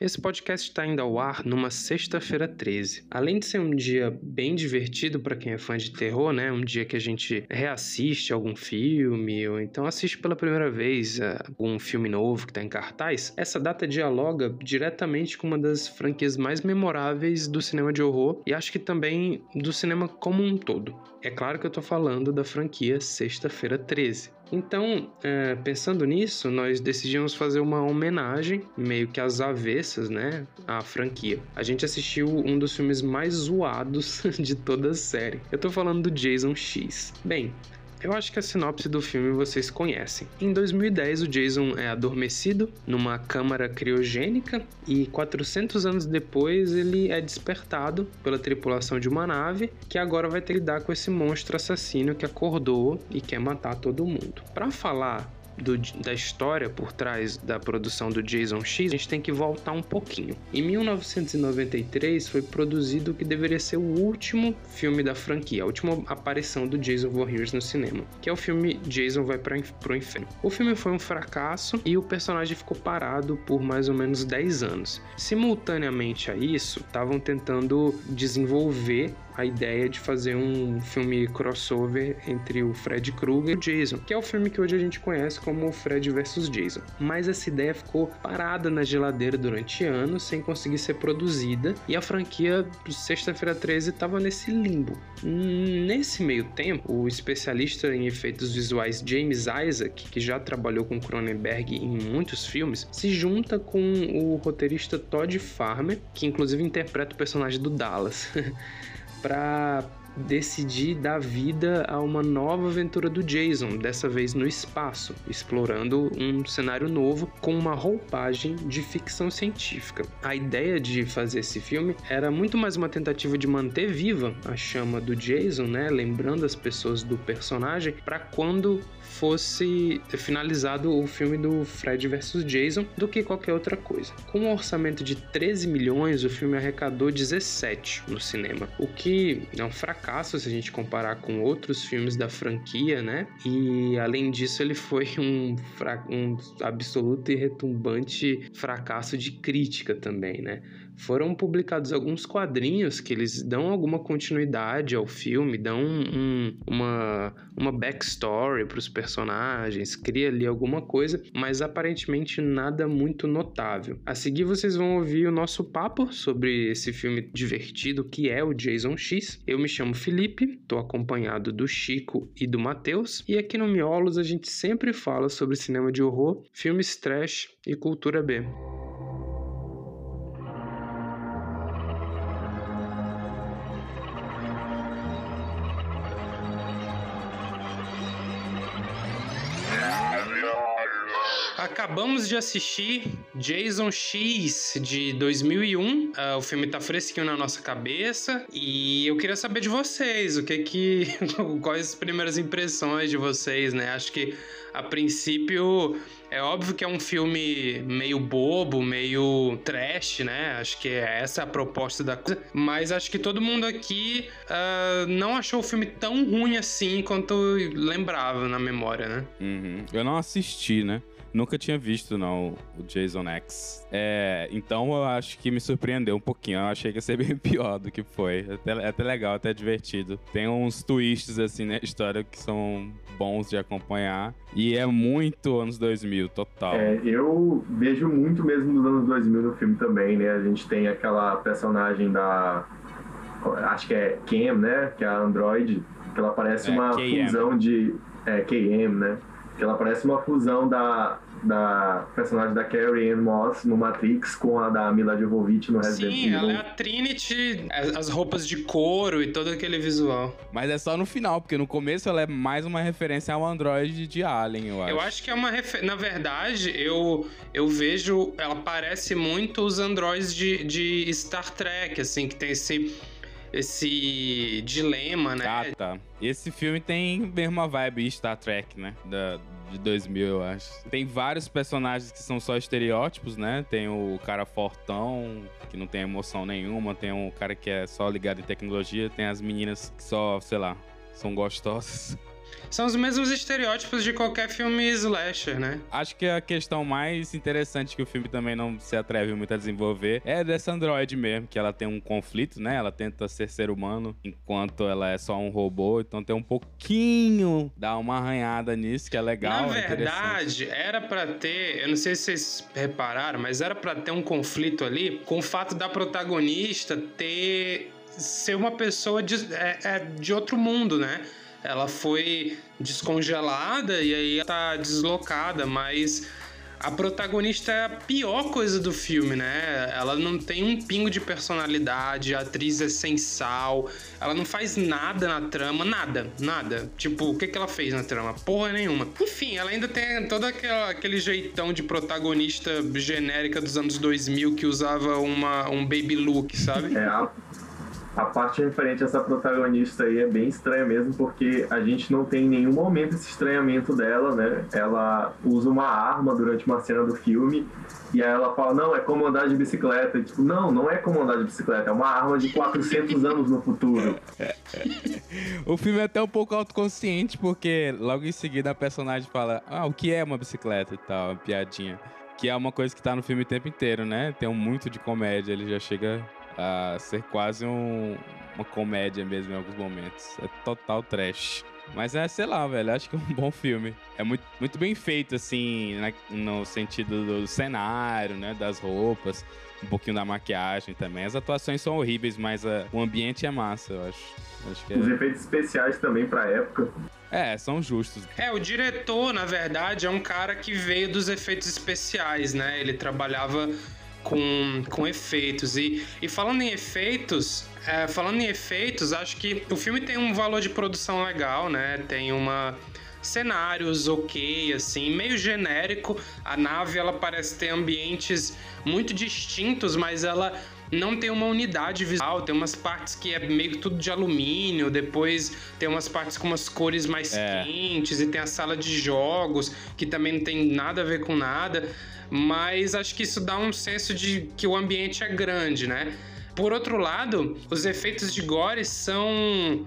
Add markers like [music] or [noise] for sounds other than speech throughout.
Esse podcast está indo ao ar numa sexta-feira 13. Além de ser um dia bem divertido para quem é fã de terror, né? Um dia que a gente reassiste algum filme ou então assiste pela primeira vez algum filme novo que está em cartaz. Essa data dialoga diretamente com uma das franquias mais memoráveis do cinema de horror e acho que também do cinema como um todo. É claro que eu estou falando da franquia Sexta-feira 13. Então, é, pensando nisso, nós decidimos fazer uma homenagem, meio que às avessas, né, à franquia. A gente assistiu um dos filmes mais zoados [laughs] de toda a série. Eu tô falando do Jason X. Bem, eu acho que a sinopse do filme vocês conhecem. Em 2010, o Jason é adormecido numa câmara criogênica e 400 anos depois ele é despertado pela tripulação de uma nave que agora vai ter que lidar com esse monstro assassino que acordou e quer matar todo mundo. Para falar do, da história por trás da produção do Jason X, a gente tem que voltar um pouquinho. Em 1993 foi produzido o que deveria ser o último filme da franquia, a última aparição do Jason Voorhees no cinema, que é o filme Jason vai para o inferno. O filme foi um fracasso e o personagem ficou parado por mais ou menos 10 anos. Simultaneamente a isso, estavam tentando desenvolver a ideia de fazer um filme crossover entre o Fred Krueger e o Jason, que é o filme que hoje a gente conhece como Fred vs Jason. Mas essa ideia ficou parada na geladeira durante anos sem conseguir ser produzida e a franquia Sexta-feira 13 estava nesse limbo. Nesse meio tempo, o especialista em efeitos visuais James Isaac, que já trabalhou com Cronenberg em muitos filmes, se junta com o roteirista Todd Farmer, que inclusive interpreta o personagem do Dallas. [laughs] para decidir dar vida a uma nova aventura do Jason, dessa vez no espaço, explorando um cenário novo com uma roupagem de ficção científica. A ideia de fazer esse filme era muito mais uma tentativa de manter viva a chama do Jason, né, lembrando as pessoas do personagem para quando fosse finalizado o filme do Fred vs Jason do que qualquer outra coisa. Com um orçamento de 13 milhões, o filme arrecadou 17 no cinema, o que é um fracasso se a gente comparar com outros filmes da franquia, né? E além disso, ele foi [laughs] um, um absoluto e retumbante fracasso de crítica também, né? Foram publicados alguns quadrinhos que eles dão alguma continuidade ao filme, dão um, uma, uma backstory para os personagens, cria ali alguma coisa, mas aparentemente nada muito notável. A seguir vocês vão ouvir o nosso papo sobre esse filme divertido que é o Jason X. Eu me chamo Felipe, estou acompanhado do Chico e do Matheus, e aqui no Miolos a gente sempre fala sobre cinema de horror, filmes trash e cultura B. Acabamos de assistir Jason X de 2001. Uh, ah, o filme tá fresquinho na nossa cabeça e eu queria saber de vocês, o que que [laughs] quais as primeiras impressões de vocês, né? Acho que a princípio é óbvio que é um filme meio bobo, meio trash, né? Acho que é essa a proposta da coisa. Mas acho que todo mundo aqui uh, não achou o filme tão ruim assim quanto lembrava na memória, né? Uhum. Eu não assisti, né? Nunca tinha visto, não, o Jason X. É, então eu acho que me surpreendeu um pouquinho. Eu achei que ia ser [laughs] bem pior do que foi. É até, é até legal, até divertido. Tem uns twists, assim, na história que são bons de acompanhar. E é muito anos 2000, total. É, eu vejo muito mesmo dos anos 2000 no filme também, né? A gente tem aquela personagem da. Acho que é Cam, né? Que é a Android. Que ela parece é, uma KM. fusão de. É, KM, né? Que ela parece uma fusão da, da personagem da Carrie Ann Moss no Matrix com a da Mila Jovovich no Resident Sim, Evil. Sim, ela é a Trinity, as roupas de couro e todo aquele visual. Mas é só no final, porque no começo ela é mais uma referência ao Android de Alien, eu acho. Eu acho que é uma referência. Na verdade, eu, eu vejo. Ela parece muito os androids de, de Star Trek, assim, que tem esse esse dilema, né? Ah, tá. Esse filme tem mesmo a vibe Star Trek, né? Da, de 2000, eu acho. Tem vários personagens que são só estereótipos, né? Tem o cara fortão, que não tem emoção nenhuma, tem um cara que é só ligado em tecnologia, tem as meninas que só, sei lá, são gostosas. [laughs] São os mesmos estereótipos de qualquer filme slasher, né? Acho que a questão mais interessante que o filme também não se atreve muito a desenvolver é dessa androide mesmo, que ela tem um conflito, né? Ela tenta ser ser humano enquanto ela é só um robô, então tem um pouquinho, dá uma arranhada nisso que é legal. Na é verdade, era para ter, eu não sei se vocês repararam, mas era para ter um conflito ali com o fato da protagonista ter ser uma pessoa de, é, é, de outro mundo, né? Ela foi descongelada e aí tá deslocada, mas a protagonista é a pior coisa do filme, né? Ela não tem um pingo de personalidade, a atriz é sem sal, ela não faz nada na trama, nada, nada. Tipo, o que, que ela fez na trama? Porra nenhuma. Enfim, ela ainda tem todo aquela, aquele jeitão de protagonista genérica dos anos 2000 que usava uma, um baby look, sabe? É, a parte referente a essa protagonista aí é bem estranha mesmo, porque a gente não tem em nenhum momento esse estranhamento dela, né? Ela usa uma arma durante uma cena do filme e aí ela fala, não, é como andar de bicicleta. E, tipo, não, não é como andar de bicicleta, é uma arma de 400 anos no futuro. [laughs] o filme é até um pouco autoconsciente, porque logo em seguida a personagem fala, ah, o que é uma bicicleta e tal, uma piadinha. Que é uma coisa que tá no filme o tempo inteiro, né? Tem um muito de comédia, ele já chega a ser quase um, uma comédia mesmo em alguns momentos. É total trash. Mas é, sei lá, velho, acho que é um bom filme. É muito, muito bem feito, assim, né, no sentido do cenário, né, das roupas, um pouquinho da maquiagem também. As atuações são horríveis, mas uh, o ambiente é massa, eu acho. acho é... Os efeitos especiais também pra época. É, são justos. É, o diretor, na verdade, é um cara que veio dos efeitos especiais, né? Ele trabalhava com, com efeitos. E, e falando em efeitos, é, falando em efeitos, acho que o filme tem um valor de produção legal, né? Tem uma cenários ok, assim, meio genérico. A nave ela parece ter ambientes muito distintos, mas ela não tem uma unidade visual. Tem umas partes que é meio tudo de alumínio, depois tem umas partes com umas cores mais é. quentes e tem a sala de jogos que também não tem nada a ver com nada mas acho que isso dá um senso de que o ambiente é grande, né? Por outro lado, os efeitos de gore são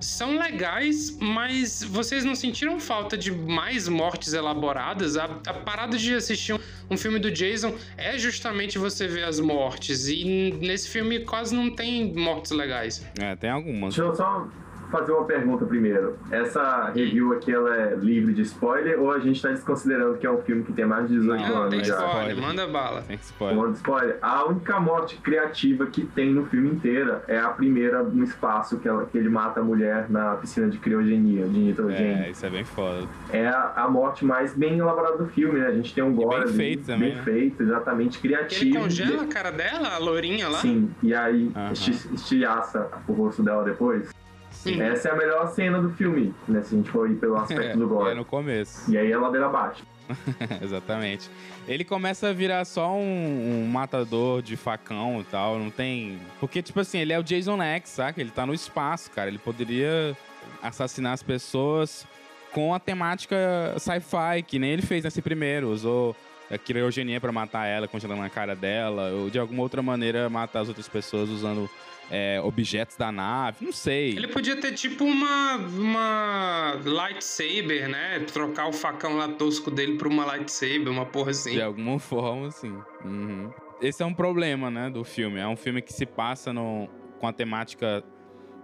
são legais, mas vocês não sentiram falta de mais mortes elaboradas? A, a parada de assistir um, um, filme do Jason é justamente você ver as mortes, e nesse filme quase não tem mortes legais. É, tem algumas. Deixa eu só fazer uma pergunta primeiro. Essa review aqui, ela é livre de spoiler ou a gente está desconsiderando que é um filme que tem mais de 18 não, anos tem já? Spoiler, manda bala. Tem spoiler. spoiler. A única morte criativa que tem no filme inteiro é a primeira no espaço que, ela, que ele mata a mulher na piscina de criogenia, de nitrogênio. É, isso é bem foda. É a, a morte mais bem elaborada do filme, né? A gente tem um gore bem feito também. Bem né? feito, exatamente, criativo. Ele congela a cara dela, a lourinha lá? Sim, e aí uh -huh. estilhaça o rosto dela depois. Sim. Essa é a melhor cena do filme, né? Se a gente for ir pelo aspecto é, do gore. É no começo. E aí é ladeira abaixo. [laughs] Exatamente. Ele começa a virar só um, um, matador de facão e tal, não tem... Porque, tipo assim, ele é o Jason X, saca? Ele tá no espaço, cara. Ele poderia assassinar as pessoas com a temática sci-fi, que nem ele fez nesse primeiro. Usou a criogenia para matar ela, congelando a cara dela, ou de alguma outra maneira matar as outras pessoas usando é, objetos da nave, não sei. Ele podia ter tipo uma, uma lightsaber, né? Trocar o facão lá tosco dele por uma lightsaber, uma porra assim. De alguma [laughs] forma, assim. Uhum. Esse é um problema, né, do filme. É um filme que se passa no, com a temática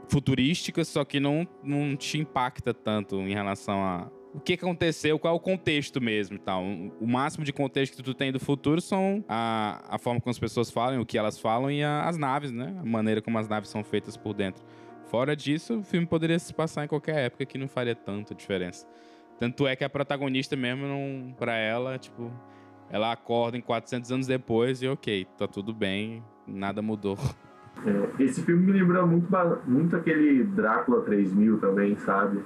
futurística, só que não, não te impacta tanto em relação a o que aconteceu, qual é o contexto mesmo tal. O máximo de contexto que tu tem do futuro são a, a forma como as pessoas falam, o que elas falam e a, as naves, né? A maneira como as naves são feitas por dentro. Fora disso, o filme poderia se passar em qualquer época que não faria tanta diferença. Tanto é que a protagonista mesmo, não, pra ela, tipo, ela acorda em 400 anos depois e ok, tá tudo bem, nada mudou. [laughs] É, esse filme me lembra muito, muito aquele Drácula 3000 também, sabe?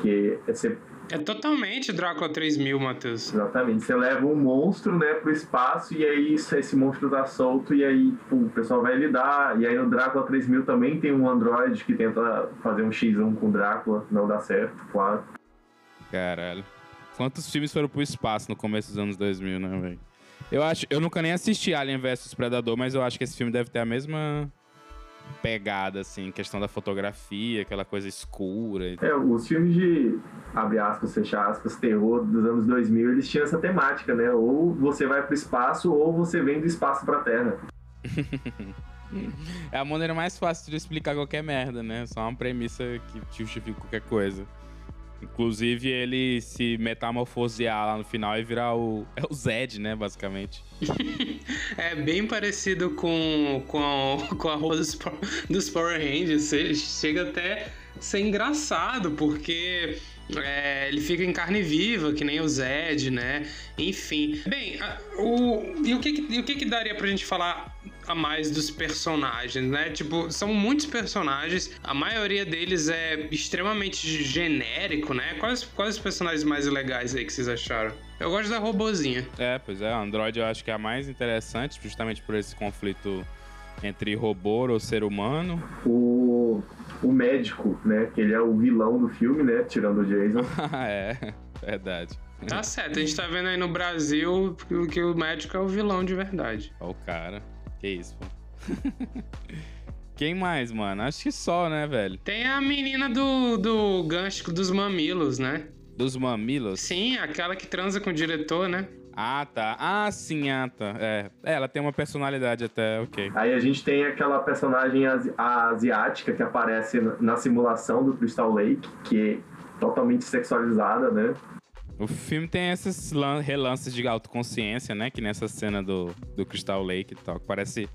Que você é totalmente Drácula 3000, Matheus. Exatamente. Você leva um monstro, né, pro espaço e aí esse monstro tá solto e aí tipo, o pessoal vai lidar. E aí no Drácula 3000 também tem um androide que tenta fazer um X1 com o Drácula. Não dá certo, claro. Caralho. Quantos filmes foram pro espaço no começo dos anos 2000, né, velho? Eu acho, eu nunca nem assisti Alien vs Predador, mas eu acho que esse filme deve ter a mesma pegada, assim, questão da fotografia, aquela coisa escura. É, os filmes de, abre aspas, fecha aspas, terror dos anos 2000, eles tinham essa temática, né? Ou você vai pro espaço, ou você vem do espaço pra terra. [laughs] é a maneira mais fácil de explicar qualquer merda, né? Só uma premissa que justifica qualquer coisa. Inclusive, ele se metamorfosear lá no final e virar o. É o Zed, né, basicamente. [laughs] é bem parecido com, com, a, com a roupa dos, dos Power Rangers. Chega até ser engraçado, porque é, ele fica em carne viva, que nem o Zed, né? Enfim. Bem, a, o, e o, que, e o que, que daria pra gente falar a mais dos personagens, né? Tipo, são muitos personagens, a maioria deles é extremamente genérico, né? Quais, quais os personagens mais legais aí que vocês acharam? Eu gosto da robozinha. É, pois é, a Android eu acho que é a mais interessante, justamente por esse conflito entre robô ou ser humano. O, o médico, né? Que ele é o vilão do filme, né? Tirando o Jason. [laughs] é, verdade. Tá certo, a gente tá vendo aí no Brasil que o médico é o vilão de verdade. Ó, o cara. Que isso, pô. [laughs] Quem mais, mano? Acho que só, né, velho? Tem a menina do, do gancho dos mamilos, né? Dos mamilos? Sim, aquela que transa com o diretor, né? Ah, tá. Ah, sim, ah, tá. É. é. Ela tem uma personalidade até, ok. Aí a gente tem aquela personagem asi asiática que aparece na simulação do Crystal Lake, que é totalmente sexualizada, né? O filme tem esses relances de autoconsciência, né? Que nessa cena do, do Crystal Lake e tal, que parece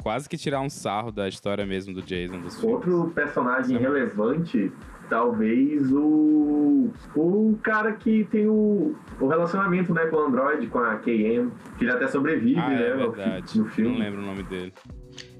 quase que tirar um sarro da história mesmo do Jason. Dos Outro filmes. personagem relevante, talvez o o cara que tem o, o relacionamento né, com o Android, com a KM, que ele até sobrevive, ah, né? É verdade. No filme. Não lembro o nome dele.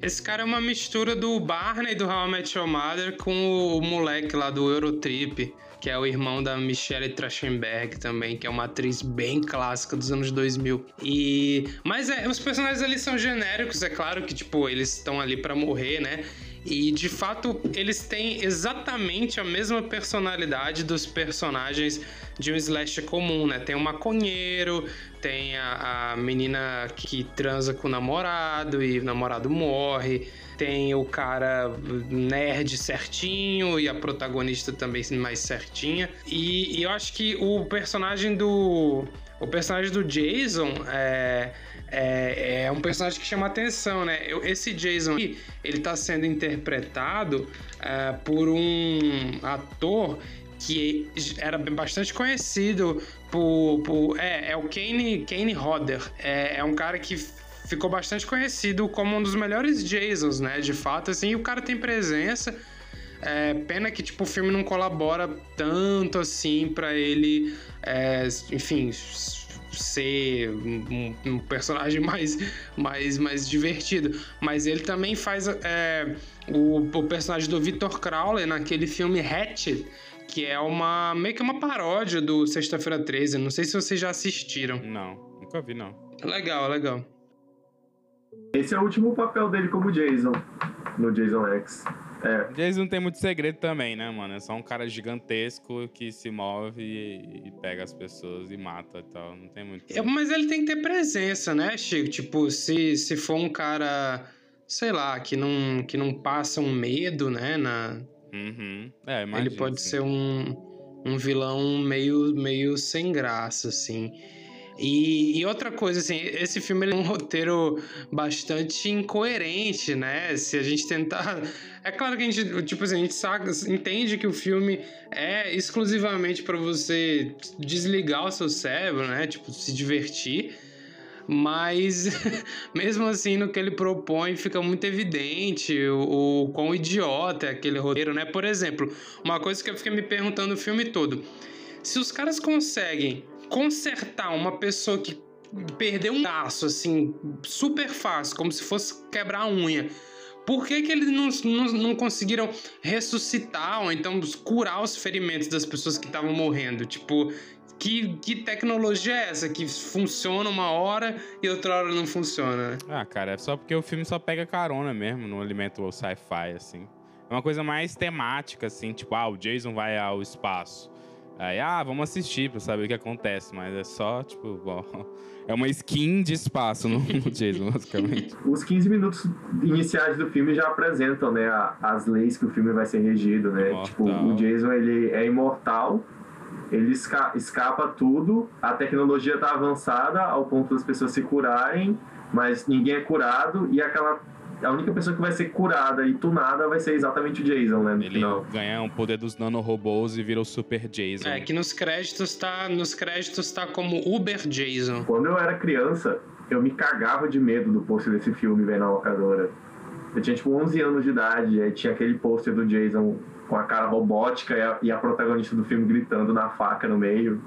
Esse cara é uma mistura do Barney do How I Met Your Mother com o moleque lá do Eurotrip que é o irmão da Michelle Trachtenberg também, que é uma atriz bem clássica dos anos 2000. E mas é, os personagens ali são genéricos, é claro que tipo eles estão ali para morrer, né? E de fato, eles têm exatamente a mesma personalidade dos personagens de um slash comum, né? Tem o maconheiro, tem a, a menina que transa com o namorado e o namorado morre tem o cara nerd certinho e a protagonista também mais certinha. E, e eu acho que o personagem do. O personagem do Jason é, é, é, um personagem que chama atenção, né? Esse Jason aqui, ele tá sendo interpretado é, por um ator que era bastante conhecido por, por é, é o Kane, Kane Hodder. É, é um cara que ficou bastante conhecido como um dos melhores Jasons, né? De fato, assim, o cara tem presença. É, pena que tipo, o filme não colabora tanto assim para ele, é, enfim, ser um, um, personagem [laughs] mais, mais, mais divertido. Mas ele também faz é, o, o, personagem do Victor Crowley naquele filme Hatchet, que é uma meio que uma paródia do Sexta-feira 13. Não sei se vocês já assistiram. Não, nunca vi, não. Legal, legal. Esse é o último papel dele como Jason, no Jason X. É. Jason não tem muito segredo também, né, mano? É só um cara gigantesco que se move e, e pega as pessoas e mata e tal. Não tem muito. É, mas ele tem que ter presença, né, Chico? Tipo, se, se for um cara, sei lá, que não, que não passa um medo, né, na. Uhum. É, imagina, ele pode ser um, um vilão meio, meio sem graça, assim. E, e, outra coisa, assim, esse filme é um roteiro bastante incoerente, né? Se a gente tentar. [laughs] É claro que a gente, tipo assim, a gente sabe, entende que o filme é exclusivamente para você desligar o seu cérebro, né? Tipo, se divertir. Mas, [laughs] mesmo assim, no que ele propõe, fica muito evidente o, o quão idiota é aquele roteiro, né? Por exemplo, uma coisa que eu fiquei me perguntando o filme todo. Se os caras conseguem consertar uma pessoa que perdeu um braço, assim, super fácil, como se fosse quebrar a unha. Por que, que eles não, não, não conseguiram ressuscitar ou então curar os ferimentos das pessoas que estavam morrendo? Tipo, que, que tecnologia é essa que funciona uma hora e outra hora não funciona? Né? Ah, cara, é só porque o filme só pega carona mesmo no alimento sci-fi, assim. É uma coisa mais temática, assim, tipo, ah, o Jason vai ao espaço. Aí, ah, vamos assistir pra saber o que acontece, mas é só, tipo, bom, é uma skin de espaço no, no [laughs] Jason, basicamente. Os 15 minutos iniciais do filme já apresentam, né, as leis que o filme vai ser regido, né? Imortal. Tipo, o Jason, ele é imortal, ele esca escapa tudo, a tecnologia tá avançada ao ponto das pessoas se curarem, mas ninguém é curado e aquela a única pessoa que vai ser curada e tunada vai ser exatamente o Jason, né? Ele final. ganha o poder dos nanorobôs e vira o Super Jason. É, que nos créditos tá, nos créditos tá como Uber Jason. Quando eu era criança, eu me cagava de medo do pôster desse filme, velho, na locadora. Eu tinha, tipo, 11 anos de idade, aí tinha aquele pôster do Jason com a cara robótica e a, e a protagonista do filme gritando na faca no meio.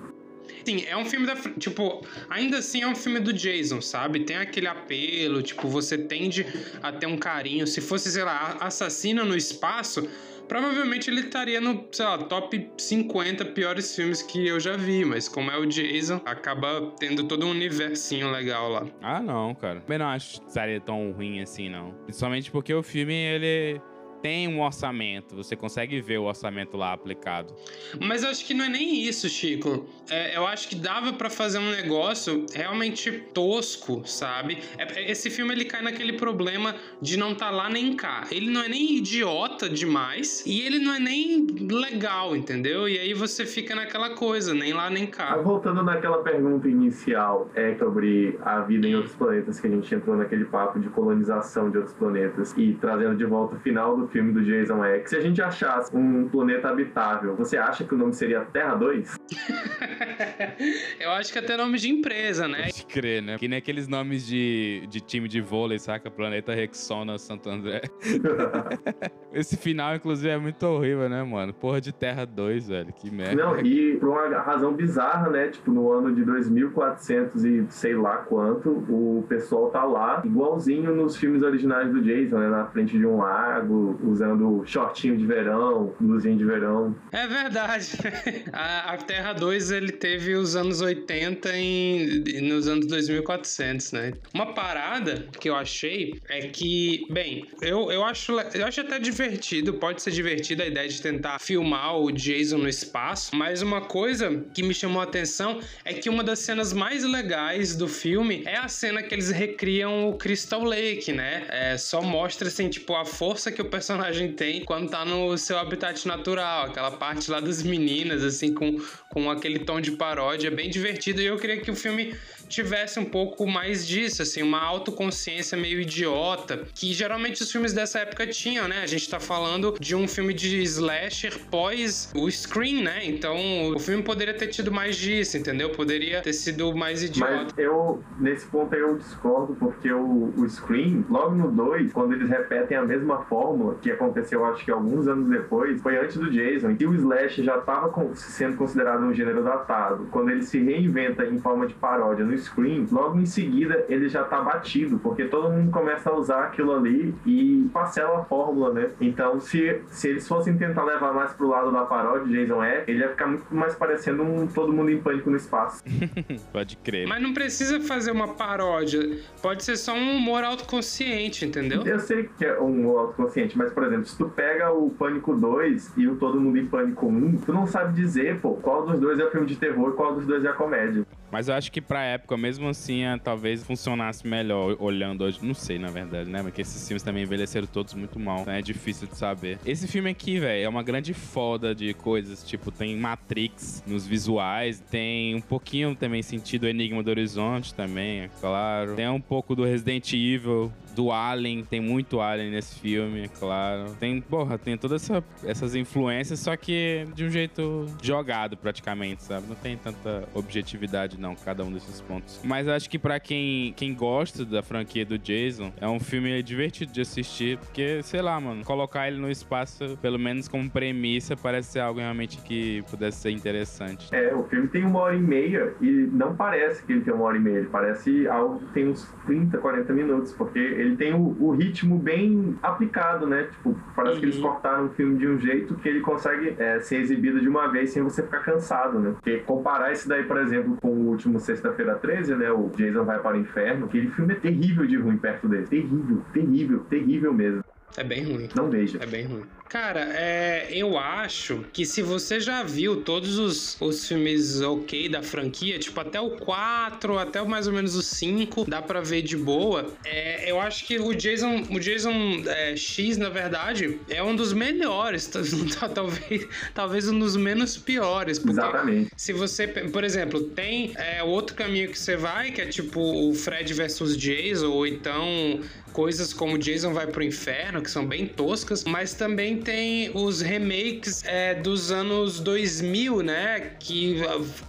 Sim, é um filme da. Tipo, ainda assim é um filme do Jason, sabe? Tem aquele apelo, tipo, você tende a ter um carinho. Se fosse, sei lá, assassino no espaço, provavelmente ele estaria no, sei lá, top 50 piores filmes que eu já vi, mas como é o Jason, acaba tendo todo um universinho legal lá. Ah, não, cara. Eu não acho que estaria tão ruim assim, não. Principalmente porque o filme, ele tem um orçamento, você consegue ver o orçamento lá aplicado. Mas eu acho que não é nem isso, Chico. É, eu acho que dava para fazer um negócio realmente tosco, sabe? É, esse filme ele cai naquele problema de não tá lá nem cá. Ele não é nem idiota demais e ele não é nem legal, entendeu? E aí você fica naquela coisa, nem lá nem cá. Voltando naquela pergunta inicial é sobre a vida em outros planetas que a gente entrou naquele papo de colonização de outros planetas e trazendo de volta o final do filme do Jason X, se a gente achasse um planeta habitável, você acha que o nome seria Terra 2? [laughs] Eu acho que até nome de empresa, né? Pode crer, né? Que nem aqueles nomes de, de time de vôlei, saca? Planeta Rexona Santo André. [laughs] Esse final, inclusive, é muito horrível, né, mano? Porra de Terra 2, velho. Que merda. Não, e por uma razão bizarra, né? Tipo, no ano de 2400 e sei lá quanto, o pessoal tá lá, igualzinho nos filmes originais do Jason, né? Na frente de um lago, usando shortinho de verão, blusinha de verão. É verdade. [laughs] A, a Terra 2 ele teve os anos 80 em, nos anos 2400, né? Uma parada que eu achei é que, bem, eu, eu, acho, eu acho até divertido, pode ser divertido a ideia de tentar filmar o Jason no espaço, mas uma coisa que me chamou a atenção é que uma das cenas mais legais do filme é a cena que eles recriam o Crystal Lake, né? É, só mostra, assim, tipo, a força que o personagem personagem tem quando tá no seu habitat natural. Aquela parte lá das meninas, assim, com, com aquele tom de paródia, é bem divertido. E eu queria que o filme tivesse um pouco mais disso, assim, uma autoconsciência meio idiota, que geralmente os filmes dessa época tinham, né? A gente tá falando de um filme de slasher pós o Scream, né? Então o filme poderia ter tido mais disso, entendeu? Poderia ter sido mais idiota. Mas eu, nesse ponto aí eu discordo, porque o, o Scream, logo no 2, quando eles repetem a mesma fórmula, que aconteceu acho que alguns anos depois, foi antes do Jason, e o Slash já estava sendo considerado um gênero datado. Quando ele se reinventa em forma de paródia no Scream, logo em seguida ele já tá batido, porque todo mundo começa a usar aquilo ali e parcela a fórmula, né? Então, se, se eles fossem tentar levar mais pro lado da paródia de Jason X, ele ia ficar muito mais parecendo um todo mundo em pânico no espaço. [laughs] Pode crer. Mas não precisa fazer uma paródia, pode ser só um humor autoconsciente, entendeu? Eu sei que é um humor autoconsciente, mas por exemplo, se tu pega o Pânico 2 e o Todo Mundo em Pânico 1, tu não sabe dizer, pô, qual dos dois é o filme de terror e qual dos dois é a comédia. Mas eu acho que pra época, mesmo assim, é, talvez funcionasse melhor olhando hoje. Não sei, na verdade, né? Porque esses filmes também envelheceram todos muito mal. Então é difícil de saber. Esse filme aqui, velho, é uma grande foda de coisas. Tipo, tem Matrix nos visuais. Tem um pouquinho também sentido Enigma do Horizonte também, é claro. Tem um pouco do Resident Evil do Alien, tem muito Alien nesse filme, é claro. Tem, porra, tem todas essa, essas influências, só que de um jeito jogado praticamente, sabe? Não tem tanta objetividade não, cada um desses pontos. Mas acho que para quem, quem gosta da franquia do Jason, é um filme divertido de assistir, porque, sei lá, mano, colocar ele no espaço, pelo menos como premissa, parece ser algo realmente que pudesse ser interessante. É, o filme tem uma hora e meia e não parece que ele tem uma hora e meia, parece algo que tem uns 30, 40 minutos, porque ele tem o, o ritmo bem aplicado, né? Tipo, parece uhum. que eles uhum. cortaram o filme de um jeito que ele consegue é, ser exibido de uma vez sem você ficar cansado, né? Porque comparar esse daí, por exemplo, com o último Sexta-feira 13, né? O Jason Vai para o Inferno, aquele filme é terrível de ruim perto dele. Terrível, terrível, terrível mesmo. É bem ruim. Não veja. É bem ruim. Cara, é, eu acho que se você já viu todos os, os filmes ok da franquia, tipo até o 4, até mais ou menos o 5, dá pra ver de boa. É, eu acho que o Jason, o Jason é, X, na verdade, é um dos melhores, [laughs] talvez, talvez um dos menos piores. Exatamente. Se você, por exemplo, tem é, outro caminho que você vai, que é tipo o Fred versus Jason, ou então coisas como Jason vai pro inferno, que são bem toscas, mas também tem os remakes é, dos anos 2000, né, que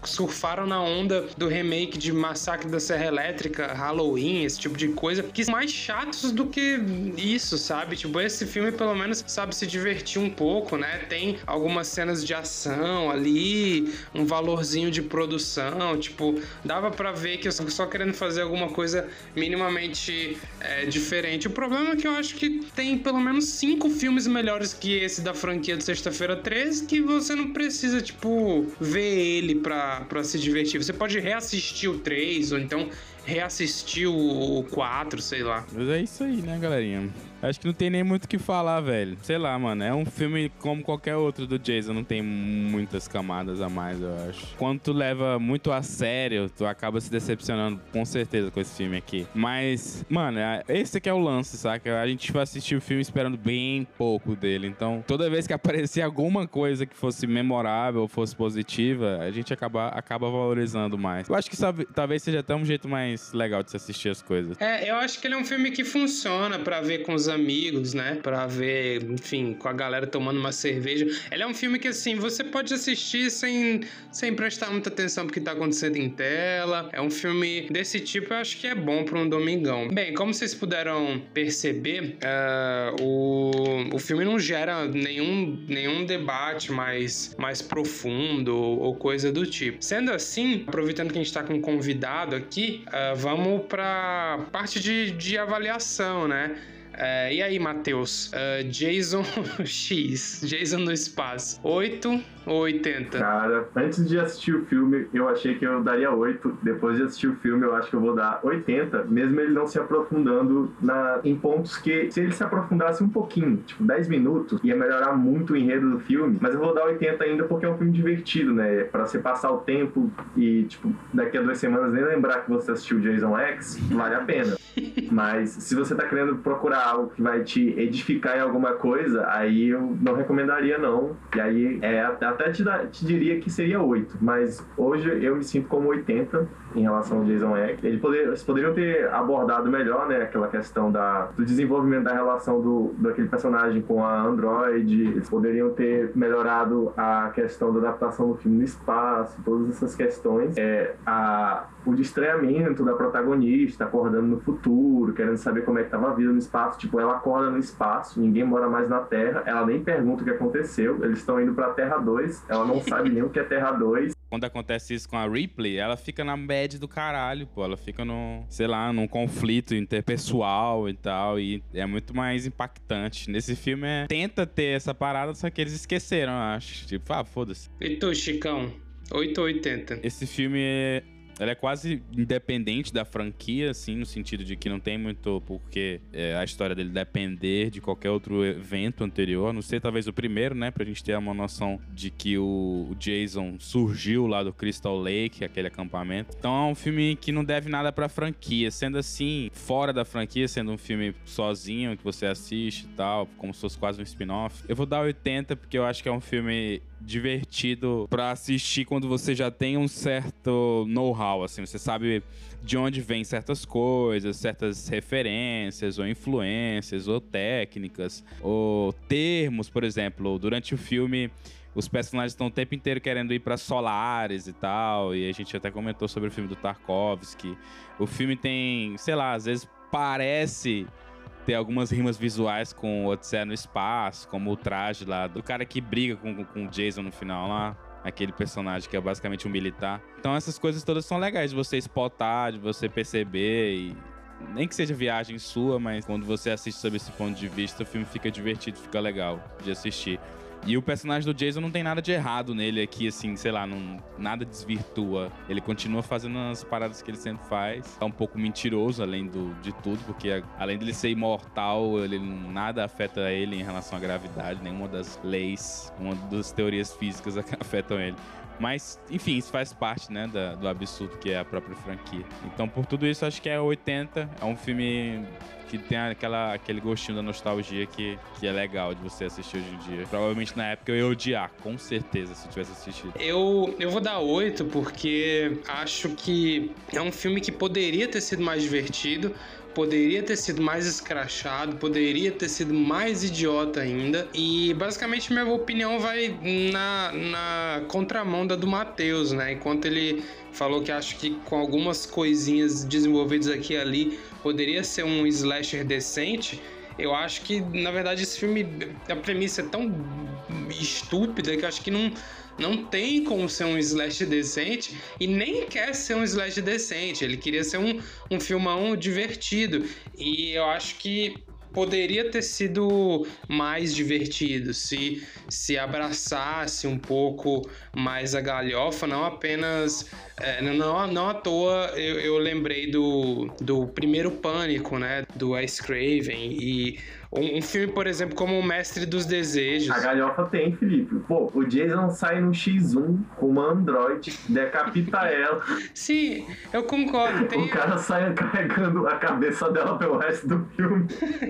surfaram na onda do remake de Massacre da Serra Elétrica, Halloween, esse tipo de coisa, que são mais chatos do que isso, sabe? Tipo, esse filme pelo menos sabe se divertir um pouco, né? Tem algumas cenas de ação ali, um valorzinho de produção, tipo, dava para ver que eu só querendo fazer alguma coisa minimamente é, diferente. O problema é que eu acho que tem pelo menos cinco filmes melhores que esse da franquia de Sexta-feira 13 que você não precisa, tipo, ver ele pra, pra se divertir. Você pode reassistir o 3 ou então reassistir o 4, sei lá. Mas é isso aí, né, galerinha? Acho que não tem nem muito o que falar, velho. Sei lá, mano. É um filme como qualquer outro do Jason. Não tem muitas camadas a mais, eu acho. Quando tu leva muito a sério, tu acaba se decepcionando com certeza com esse filme aqui. Mas, mano, é, esse aqui é o lance, saca? A gente vai assistir o filme esperando bem pouco dele. Então, toda vez que [laughs] aparecer alguma coisa que fosse memorável, fosse positiva, a gente acaba, acaba valorizando mais. Eu acho que sabe, talvez seja até um jeito mais legal de se assistir as coisas. É, eu acho que ele é um filme que funciona para ver com os amigos, né? Pra ver, enfim, com a galera tomando uma cerveja. Ele é um filme que, assim, você pode assistir sem, sem prestar muita atenção pro que tá acontecendo em tela. É um filme desse tipo, eu acho que é bom pra um domingão. Bem, como vocês puderam perceber, uh, o, o filme não gera nenhum, nenhum debate mais, mais profundo ou coisa do tipo. Sendo assim, aproveitando que a gente tá com um convidado aqui, uh, vamos pra parte de, de avaliação, né? É, e aí, Matheus? Uh, Jason [laughs] X, Jason no espaço. 8 ou 80? Cara, antes de assistir o filme, eu achei que eu daria 8. Depois de assistir o filme, eu acho que eu vou dar 80, mesmo ele não se aprofundando na, em pontos que, se ele se aprofundasse um pouquinho, tipo 10 minutos, ia melhorar muito o enredo do filme. Mas eu vou dar 80 ainda porque é um filme divertido, né? Pra você passar o tempo e, tipo, daqui a duas semanas nem lembrar que você assistiu Jason X, vale a pena. [laughs] Mas se você tá querendo procurar algo que vai te edificar em alguma coisa, aí eu não recomendaria não. E aí é, até te, te diria que seria 8, mas hoje eu me sinto como 80 em relação ao Jason X. Eles, poder, eles poderiam ter abordado melhor, né, aquela questão da, do desenvolvimento da relação do, daquele personagem com a Android. Eles poderiam ter melhorado a questão da adaptação do filme no espaço, todas essas questões. É, a, o estranhamento da protagonista acordando no futuro, querendo saber como é que estava a vida no espaço. Tipo, ela acorda no espaço, ninguém mora mais na Terra, ela nem pergunta o que aconteceu. Eles estão indo para Terra 2, ela não sabe nem o que é Terra 2 quando acontece isso com a Ripley, ela fica na bad do caralho, pô. Ela fica no, sei lá, num conflito interpessoal e tal. E é muito mais impactante. Nesse filme é, tenta ter essa parada, só que eles esqueceram, eu acho. Tipo, ah, foda-se. E tu, Chicão? 880. Esse filme é ela é quase independente da franquia, assim, no sentido de que não tem muito porque é, a história dele depender de qualquer outro evento anterior. Não sei, talvez o primeiro, né? Pra gente ter uma noção de que o Jason surgiu lá do Crystal Lake, aquele acampamento. Então é um filme que não deve nada pra franquia. Sendo assim, fora da franquia, sendo um filme sozinho que você assiste e tal, como se fosse quase um spin-off. Eu vou dar 80 porque eu acho que é um filme divertido para assistir quando você já tem um certo know-how, assim, você sabe de onde vem certas coisas, certas referências ou influências ou técnicas ou termos, por exemplo, durante o filme os personagens estão o tempo inteiro querendo ir para Solares e tal, e a gente até comentou sobre o filme do Tarkovsky. O filme tem, sei lá, às vezes parece ter algumas rimas visuais com Odisseia no Espaço, como o traje lá do cara que briga com, com o Jason no final lá. Aquele personagem que é basicamente um militar. Então essas coisas todas são legais de você spotar, de você perceber e nem que seja viagem sua, mas quando você assiste sob esse ponto de vista, o filme fica divertido, fica legal de assistir. E o personagem do Jason não tem nada de errado nele aqui, assim, sei lá, não, nada desvirtua. Ele continua fazendo as paradas que ele sempre faz. É um pouco mentiroso, além do, de tudo, porque além dele ser imortal, ele nada afeta ele em relação à gravidade, nenhuma das leis, uma das teorias físicas [laughs] afetam ele. Mas, enfim, isso faz parte, né, da, do absurdo que é a própria franquia. Então, por tudo isso, acho que é 80. É um filme que tem aquela, aquele gostinho da nostalgia que, que é legal de você assistir hoje em dia. Provavelmente na época eu ia odiar, com certeza, se eu tivesse assistido. Eu, eu vou dar oito porque acho que é um filme que poderia ter sido mais divertido poderia ter sido mais escrachado, poderia ter sido mais idiota ainda. E basicamente minha opinião vai na, na contramão da do Matheus, né? Enquanto ele falou que acho que com algumas coisinhas desenvolvidas aqui e ali poderia ser um slasher decente. Eu acho que, na verdade, esse filme, a premissa é tão estúpida que acho que não não tem como ser um slash decente e nem quer ser um slash decente. Ele queria ser um, um filmão divertido. E eu acho que poderia ter sido mais divertido se se abraçasse um pouco mais a galhofa, não apenas é, não, não à toa eu, eu lembrei do, do primeiro pânico, né, do Ice Craven e um, um, filme, por exemplo, como O Mestre dos Desejos. A galhofa tem, Felipe. Pô, o Jason sai no X1 com uma Android, decapita [laughs] ela. Sim, eu concordo. [laughs] Tem... O cara sai carregando a cabeça dela pelo resto do filme.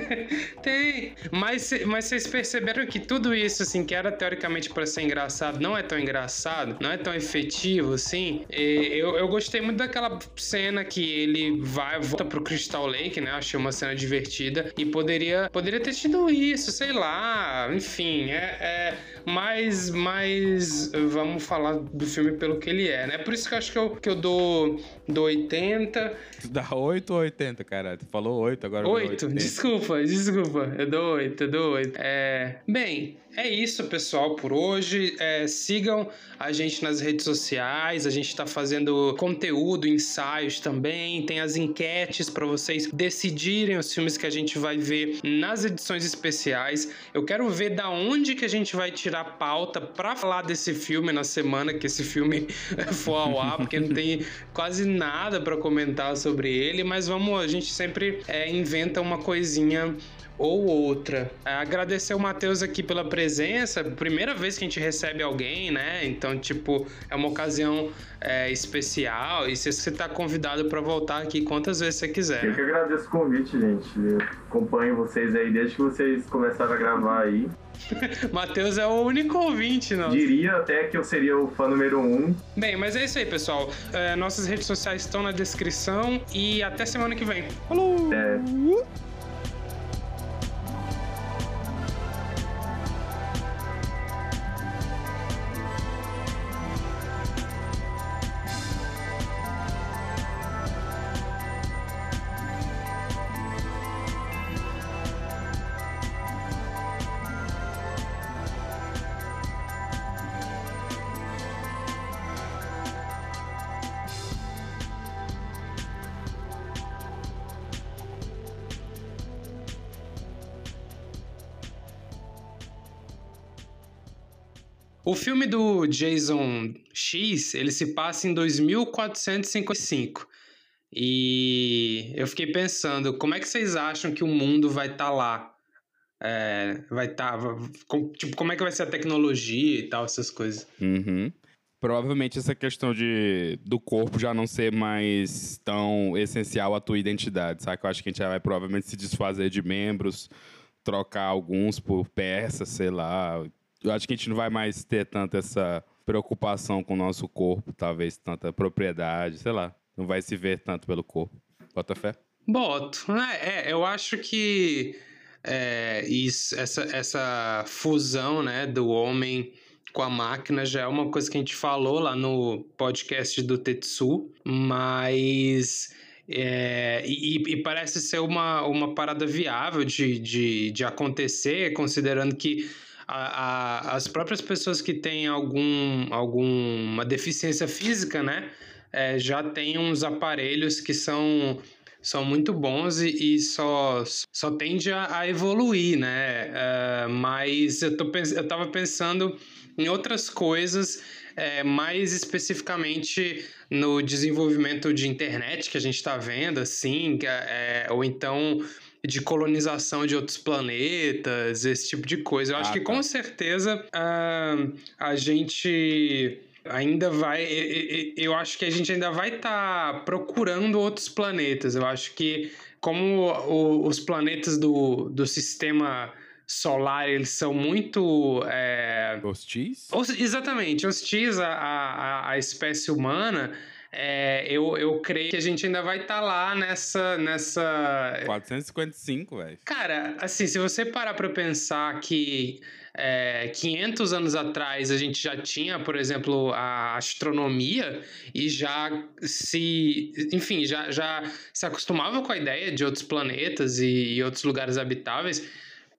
[laughs] tem. Mas, mas vocês perceberam que tudo isso, assim, que era teoricamente para ser engraçado, não é tão engraçado, não é tão efetivo, assim. E eu, eu gostei muito daquela cena que ele vai, volta pro Crystal Lake, né? Achei uma cena divertida. E poderia, poderia poderia ter tido isso, sei lá, enfim, é, é mas, mas vamos falar do filme pelo que ele é, né? Por isso que eu acho que eu, que eu dou, dou 80. Tu dá 8 ou 80, cara? Tu falou 8, agora 8, desculpa, desculpa, eu dou 8, eu dou 8. É, bem, é isso, pessoal, por hoje. É, sigam a gente nas redes sociais. A gente está fazendo conteúdo, ensaios também. Tem as enquetes para vocês decidirem os filmes que a gente vai ver nas edições especiais. Eu quero ver da onde que a gente vai tirar pauta para falar desse filme na semana que esse filme [laughs] for ao ar, porque não tem quase nada para comentar sobre ele. Mas vamos, a gente sempre é, inventa uma coisinha ou outra. É, agradecer o Matheus aqui pela presença, primeira vez que a gente recebe alguém, né? Então, tipo, é uma ocasião é, especial e você está convidado para voltar aqui quantas vezes você quiser. Eu que agradeço o convite, gente. Eu acompanho vocês aí desde que vocês começaram a gravar aí. [laughs] Matheus é o único ouvinte, não? Diria até que eu seria o fã número um. Bem, mas é isso aí, pessoal. É, nossas redes sociais estão na descrição e até semana que vem. Falou! É. O filme do Jason X, ele se passa em 2455. E eu fiquei pensando, como é que vocês acham que o mundo vai estar tá lá? É, vai estar. Tá, tipo, como é que vai ser a tecnologia e tal, essas coisas. Uhum. Provavelmente essa questão de do corpo já não ser mais tão essencial à tua identidade, sabe? Eu acho que a gente já vai provavelmente se desfazer de membros, trocar alguns por peças, sei lá, eu acho que a gente não vai mais ter tanta essa preocupação com o nosso corpo, talvez tanta propriedade, sei lá. Não vai se ver tanto pelo corpo. Bota fé? Boto. É, é eu acho que é, isso, essa, essa fusão né, do homem com a máquina já é uma coisa que a gente falou lá no podcast do Tetsu, mas. É, e, e, parece ser uma, uma parada viável de, de, de acontecer, considerando que a, as próprias pessoas que têm algum, alguma deficiência física, né? É, já tem uns aparelhos que são são muito bons e, e só, só tende a, a evoluir, né? Uh, mas eu, tô, eu tava pensando em outras coisas, é, mais especificamente no desenvolvimento de internet que a gente está vendo, assim, é, ou então de colonização de outros planetas, esse tipo de coisa. Eu acho ah, que tá. com certeza uh, a gente ainda vai. Eu acho que a gente ainda vai estar tá procurando outros planetas. Eu acho que, como os planetas do, do sistema solar eles são muito. É... Hostis? Exatamente, hostis à, à, à espécie humana é, eu, eu creio que a gente ainda vai estar tá lá nessa, nessa. 455, velho. Cara, assim, se você parar pra pensar que é, 500 anos atrás a gente já tinha, por exemplo, a astronomia e já se, enfim, já, já se acostumava com a ideia de outros planetas e, e outros lugares habitáveis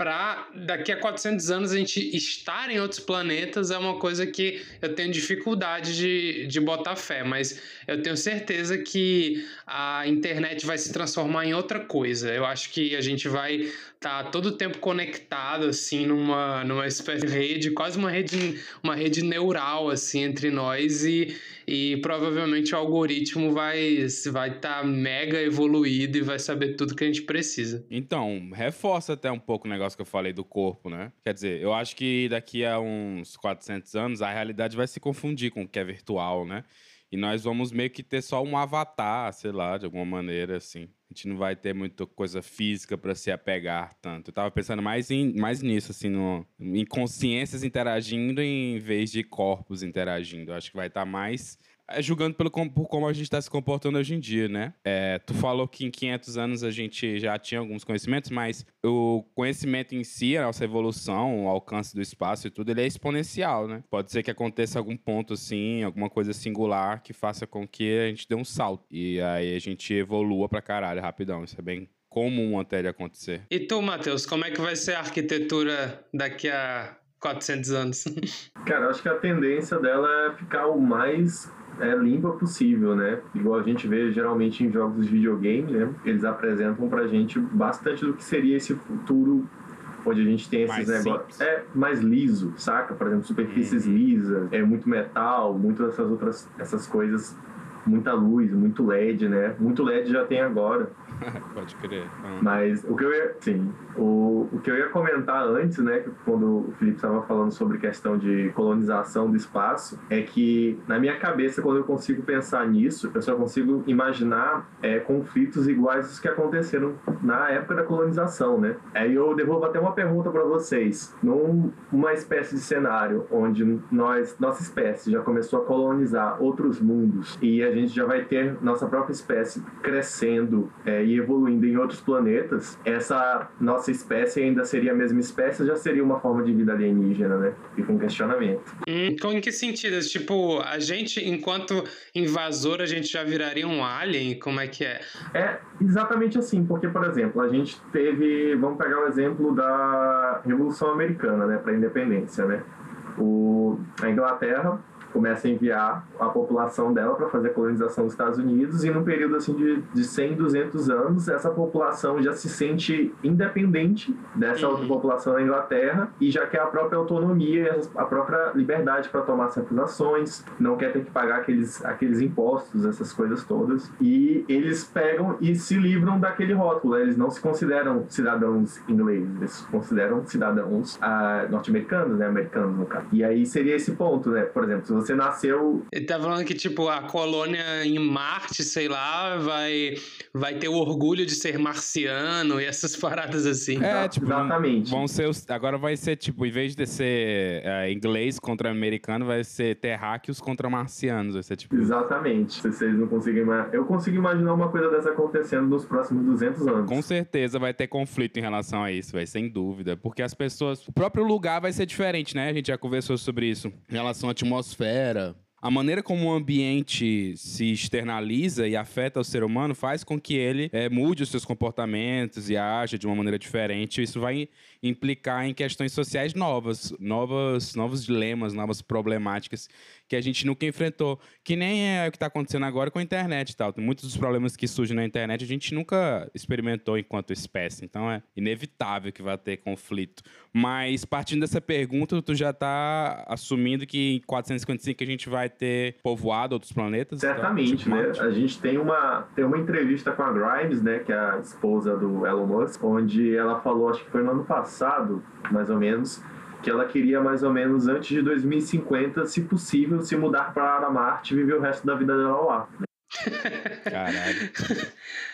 para daqui a 400 anos a gente estar em outros planetas é uma coisa que eu tenho dificuldade de, de botar fé, mas eu tenho certeza que a internet vai se transformar em outra coisa. Eu acho que a gente vai tá todo o tempo conectado assim numa numa espécie de rede, quase uma rede uma rede neural assim entre nós e e provavelmente o algoritmo vai vai estar tá mega evoluído e vai saber tudo que a gente precisa. Então, reforça até um pouco o negócio que eu falei do corpo, né? Quer dizer, eu acho que daqui a uns 400 anos a realidade vai se confundir com o que é virtual, né? E nós vamos meio que ter só um avatar, sei lá, de alguma maneira, assim. A gente não vai ter muita coisa física para se apegar tanto. Eu tava pensando mais, em, mais nisso, assim, no, em consciências interagindo em vez de corpos interagindo. Eu acho que vai estar tá mais julgando pelo, por como a gente está se comportando hoje em dia, né? É, tu falou que em 500 anos a gente já tinha alguns conhecimentos, mas o conhecimento em si, a nossa evolução, o alcance do espaço e tudo, ele é exponencial, né? Pode ser que aconteça algum ponto assim, alguma coisa singular que faça com que a gente dê um salto. E aí a gente evolua pra caralho rapidão. Isso é bem comum até de acontecer. E tu, Matheus, como é que vai ser a arquitetura daqui a 400 anos? [laughs] Cara, eu acho que a tendência dela é ficar o mais é, limpa possível, né? Igual a gente vê geralmente em jogos de videogame, né? Eles apresentam pra gente bastante do que seria esse futuro onde a gente tem esses negócios. É mais liso, saca? Por exemplo, superfícies uhum. lisas, é muito metal, muito essas outras essas coisas, muita luz, muito LED, né? Muito LED já tem agora. [laughs] Pode crer. Hum. Mas o que eu ia, sim, o, o que eu ia comentar antes, né, quando o Felipe estava falando sobre questão de colonização do espaço, é que na minha cabeça, quando eu consigo pensar nisso, eu só consigo imaginar é, conflitos iguais aos que aconteceram na época da colonização, né? Aí eu devolvo até uma pergunta para vocês. Numa espécie de cenário onde nós, nossa espécie já começou a colonizar outros mundos e a gente já vai ter nossa própria espécie crescendo é, e evoluindo em outros planetas, essa nossa espécie ainda seria a mesma espécie já seria uma forma de vida alienígena, né? Fica um questionamento. Hum, em que sentido? Tipo, a gente, enquanto invasor, a gente já viraria um alien? Como é que é? É exatamente assim, porque, por exemplo, a gente teve, vamos pegar o exemplo da Revolução Americana, né, para a independência, né? O, a Inglaterra começa a enviar a população dela para fazer a colonização dos Estados Unidos e num período assim de, de 100, 200 anos, essa população já se sente independente dessa outra uhum. população da Inglaterra e já quer a própria autonomia, a própria liberdade para tomar certas ações, não quer ter que pagar aqueles, aqueles impostos, essas coisas todas. E eles pegam e se livram daquele rótulo, eles não se consideram cidadãos ingleses, eles se consideram cidadãos ah, norte-americanos, né, americanos no caso. E aí seria esse ponto, né, por exemplo, se você nasceu. Ele tá falando que, tipo, a colônia em Marte, sei lá, vai, vai ter o orgulho de ser marciano e essas [laughs] paradas assim. É, tipo, exatamente. Vão ser os, agora vai ser, tipo, em vez de ser é, inglês contra americano, vai ser terráqueos contra marcianos. Vai ser tipo. Exatamente. Se vocês não conseguem. Eu consigo imaginar uma coisa dessa acontecendo nos próximos 200 anos. Com certeza vai ter conflito em relação a isso, vai, sem dúvida. Porque as pessoas. O próprio lugar vai ser diferente, né? A gente já conversou sobre isso. Em relação à atmosfera era a maneira como o ambiente se externaliza e afeta o ser humano faz com que ele é, mude os seus comportamentos e aja de uma maneira diferente. Isso vai implicar em questões sociais novas, novas novos dilemas, novas problemáticas que a gente nunca enfrentou. Que nem é o que está acontecendo agora com a internet e tal. Muitos dos problemas que surgem na internet a gente nunca experimentou enquanto espécie. Então é inevitável que vai ter conflito. Mas partindo dessa pergunta, tu já está assumindo que em 455 a gente vai ter povoado outros planetas? Certamente, então, tipo, né? A gente tem uma, tem uma entrevista com a Grimes, né? Que é a esposa do Elon Musk, onde ela falou, acho que foi no ano passado, mais ou menos, que ela queria mais ou menos antes de 2050, se possível, se mudar para Marte e viver o resto da vida dela lá. Caralho.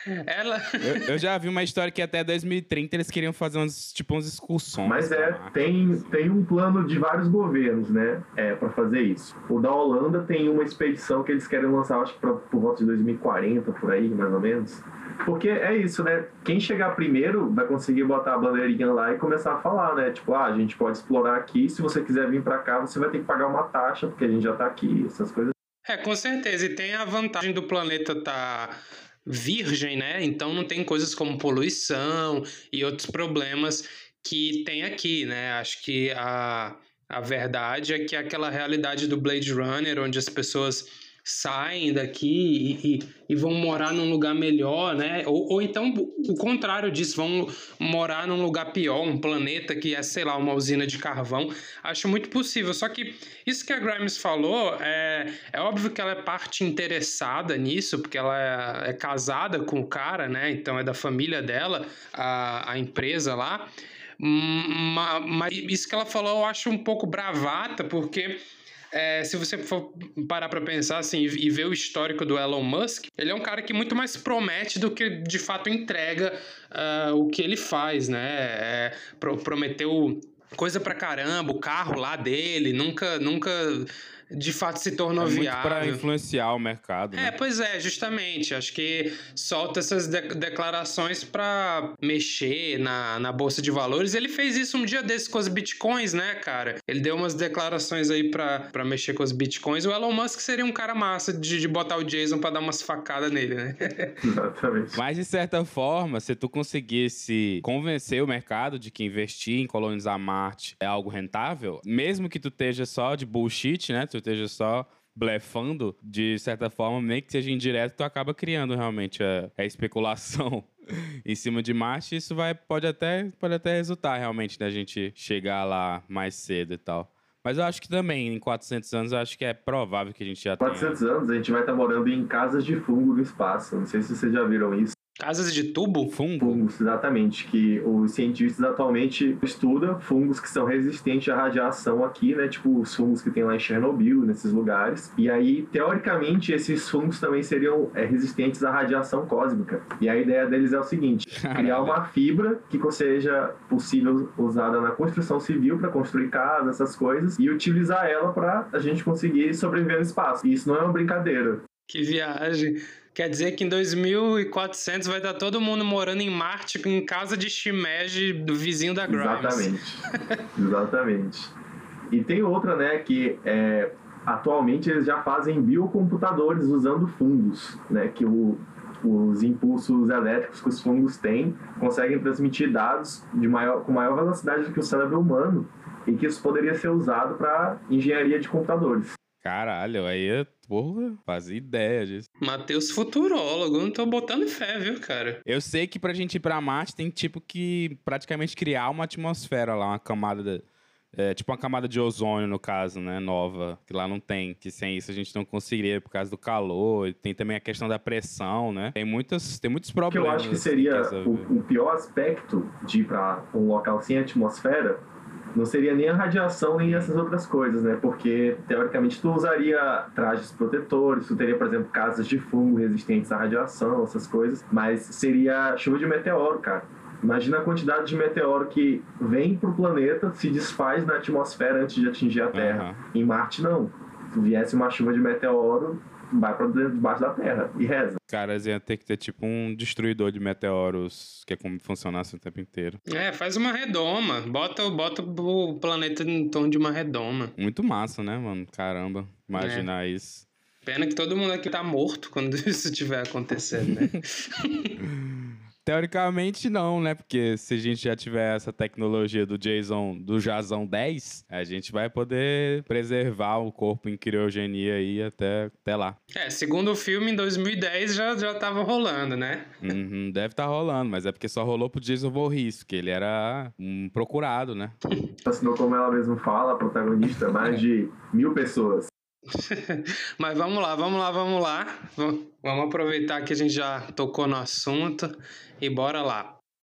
[laughs] Ela... Eu, eu, já vi uma história que até 2030 eles queriam fazer uns, tipo, uns excursões. Mas é, tem, tem um plano de vários governos, né, é, para fazer isso. O da Holanda tem uma expedição que eles querem lançar, acho que pra, por volta de 2040, por aí, mais ou menos. Porque é isso, né? Quem chegar primeiro vai conseguir botar a bandeirinha lá e começar a falar, né? Tipo, ah, a gente pode explorar aqui, se você quiser vir para cá, você vai ter que pagar uma taxa, porque a gente já tá aqui, essas coisas. É, com certeza. E tem a vantagem do planeta estar tá virgem, né? Então não tem coisas como poluição e outros problemas que tem aqui, né? Acho que a, a verdade é que aquela realidade do Blade Runner, onde as pessoas saem daqui e, e, e, vão morar num lugar melhor, né? Ou, ou então o contrário disso, vão morar num lugar pior, um planeta que é, sei lá, uma usina de carvão. Acho muito possível. Só que isso que a Grimes falou, é, é óbvio que ela é parte interessada nisso, porque ela é, é casada com o cara, né? Então é da família dela, a, a empresa lá. Mas isso que ela falou eu acho um pouco bravata, porque é, se você for parar para pensar assim e ver o histórico do Elon Musk, ele é um cara que muito mais promete do que de fato entrega uh, o que ele faz, né? É, prometeu coisa pra caramba, o carro lá dele, nunca, nunca de fato se tornou é viável. para influenciar o mercado. É, né? pois é, justamente. Acho que solta essas de declarações para mexer na, na bolsa de valores. Ele fez isso um dia desses com as bitcoins, né, cara? Ele deu umas declarações aí para mexer com as bitcoins. O Elon Musk seria um cara massa de, de botar o Jason para dar umas facadas nele, né? [laughs] [laughs] Exatamente. Mas de certa forma, se tu conseguisse convencer o mercado de que investir em colonizar Marte é algo rentável, mesmo que tu esteja só de bullshit, né? Tu esteja só blefando, de certa forma, meio que seja indireto, tu acaba criando realmente a, a especulação [laughs] em cima de Marte. Isso vai, pode, até, pode até resultar realmente da gente chegar lá mais cedo e tal. Mas eu acho que também, em 400 anos, eu acho que é provável que a gente já 400 tenha... anos, a gente vai estar morando em casas de fungo no espaço. Não sei se vocês já viram isso. Casas de tubo? Fungo? Fungos, exatamente. Que os cientistas atualmente estudam fungos que são resistentes à radiação aqui, né? Tipo os fungos que tem lá em Chernobyl, nesses lugares. E aí, teoricamente, esses fungos também seriam é, resistentes à radiação cósmica. E a ideia deles é o seguinte: Caramba. criar uma fibra que seja possível usada na construção civil para construir casas, essas coisas, e utilizar ela para a gente conseguir sobreviver no espaço. E isso não é uma brincadeira. Que viagem. Quer dizer que em 2400 vai estar todo mundo morando em Marte em casa de shimeji do vizinho da Grimes. Exatamente. [laughs] Exatamente. E tem outra, né, que é, atualmente eles já fazem biocomputadores usando fungos, né, que o, os impulsos elétricos que os fungos têm conseguem transmitir dados de maior, com maior velocidade do que o cérebro humano e que isso poderia ser usado para engenharia de computadores. Caralho, aí, porra, fazia ideia disso. Matheus futurólogo, não tô botando fé, viu, cara? Eu sei que pra gente ir pra Marte tem tipo que praticamente criar uma atmosfera lá, uma camada de, é, tipo uma camada de ozônio, no caso, né? Nova, que lá não tem. Que sem isso a gente não conseguiria por causa do calor. Tem também a questão da pressão, né? Tem, muitas, tem muitos problemas. Que eu acho que seria o, o, pior aspecto de ir para um local sem atmosfera não seria nem a radiação nem essas outras coisas, né? Porque teoricamente tu usaria trajes protetores, tu teria, por exemplo, casas de fungo resistentes à radiação, essas coisas, mas seria chuva de meteoro, cara. Imagina a quantidade de meteoro que vem pro planeta, se desfaz na atmosfera antes de atingir a Terra. Uhum. Em Marte, não. Se viesse uma chuva de meteoro, vai pra debaixo da terra e reza. Caras, ia ter que ter tipo um destruidor de meteoros que é como funcionasse o tempo inteiro. É, faz uma redoma. Bota, bota o planeta em torno de uma redoma. Muito massa, né, mano? Caramba, imaginar é. isso. Pena que todo mundo aqui tá morto quando [laughs] isso estiver acontecendo, né? [laughs] Teoricamente não, né? Porque se a gente já tiver essa tecnologia do Jason, do Jazão 10, a gente vai poder preservar o corpo em criogenia aí até, até lá. É, segundo o filme, em 2010 já, já tava rolando, né? Uhum, deve estar tá rolando, mas é porque só rolou pro Jason Voorhees, que ele era um procurado, né? [laughs] Assinou como ela mesmo fala, protagonista, mais de mil pessoas. Mas vamos lá, vamos lá, vamos lá. Vamos aproveitar que a gente já tocou no assunto e bora lá.